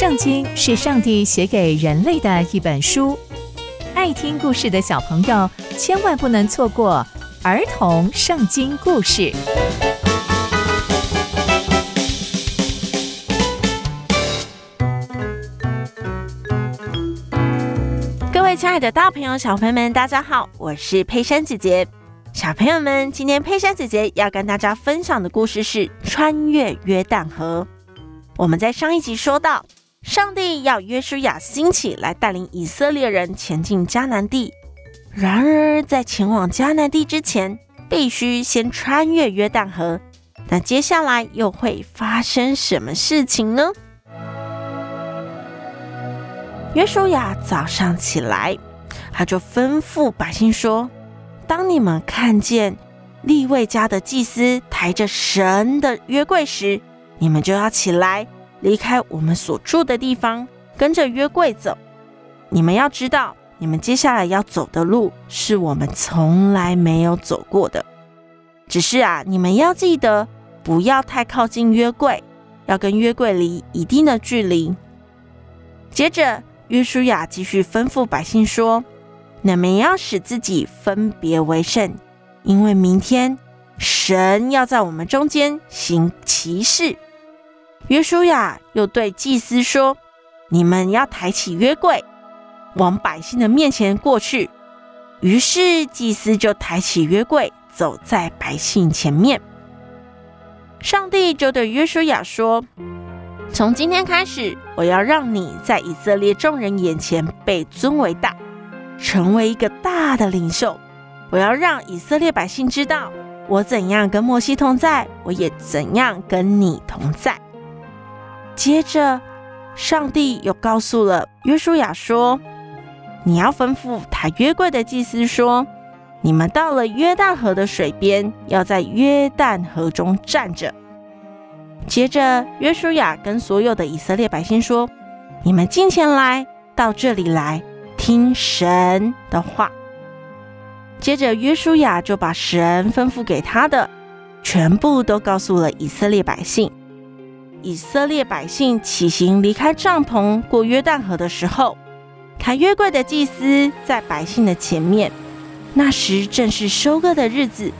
圣经是上帝写给人类的一本书，爱听故事的小朋友千万不能错过儿童圣经故事。各位亲爱的大朋友、小朋友们，大家好，我是佩珊姐姐。小朋友们，今天佩珊姐姐要跟大家分享的故事是穿越约旦河。我们在上一集说到。上帝要约书亚兴起来带领以色列人前进迦南地，然而在前往迦南地之前，必须先穿越约旦河。那接下来又会发生什么事情呢？约书亚早上起来，他就吩咐百姓说：“当你们看见利未家的祭司抬着神的约柜时，你们就要起来。”离开我们所住的地方，跟着约柜走。你们要知道，你们接下来要走的路是我们从来没有走过的。只是啊，你们要记得，不要太靠近约柜，要跟约柜离一定的距离。接着，约书亚继续吩咐百姓说：“你们要使自己分别为圣，因为明天神要在我们中间行奇事。”约书亚又对祭司说：“你们要抬起约柜，往百姓的面前过去。”于是祭司就抬起约柜，走在百姓前面。上帝就对约书亚说：“从今天开始，我要让你在以色列众人眼前被尊为大，成为一个大的领袖。我要让以色列百姓知道，我怎样跟摩西同在，我也怎样跟你同在。”接着，上帝又告诉了约书亚说：“你要吩咐他约柜的祭司说，你们到了约旦河的水边，要在约旦河中站着。”接着，约书亚跟所有的以色列百姓说：“你们近前来，到这里来，听神的话。”接着，约书亚就把神吩咐给他的全部都告诉了以色列百姓。以色列百姓起行离开帐篷过约旦河的时候，抬约柜的祭司在百姓的前面。那时正是收割的日子，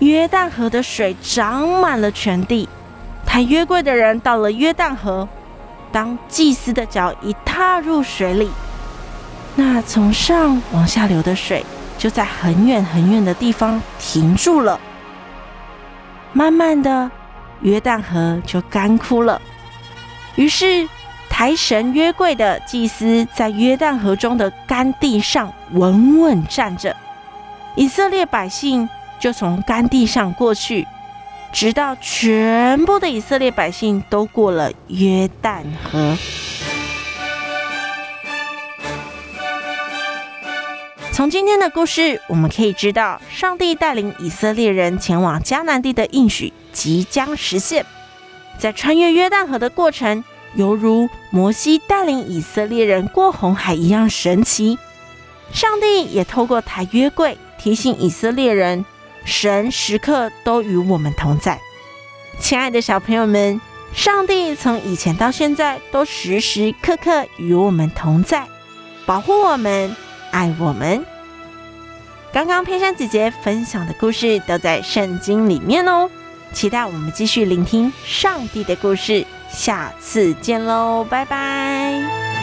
约旦河的水涨满了全地。抬约柜的人到了约旦河，当祭司的脚一踏入水里，那从上往下流的水就在很远很远的地方停住了，慢慢的。约旦河就干枯了。于是台神约柜的祭司在约旦河中的干地上稳稳站着，以色列百姓就从干地上过去，直到全部的以色列百姓都过了约旦河。从今天的故事，我们可以知道，上帝带领以色列人前往迦南地的应许即将实现。在穿越约旦河的过程，犹如摩西带领以色列人过红海一样神奇。上帝也透过台约柜提醒以色列人，神时刻都与我们同在。亲爱的小朋友们，上帝从以前到现在都时时刻刻与我们同在，保护我们。爱我们。刚刚佩珊姐姐分享的故事都在圣经里面哦，期待我们继续聆听上帝的故事，下次见喽，拜拜。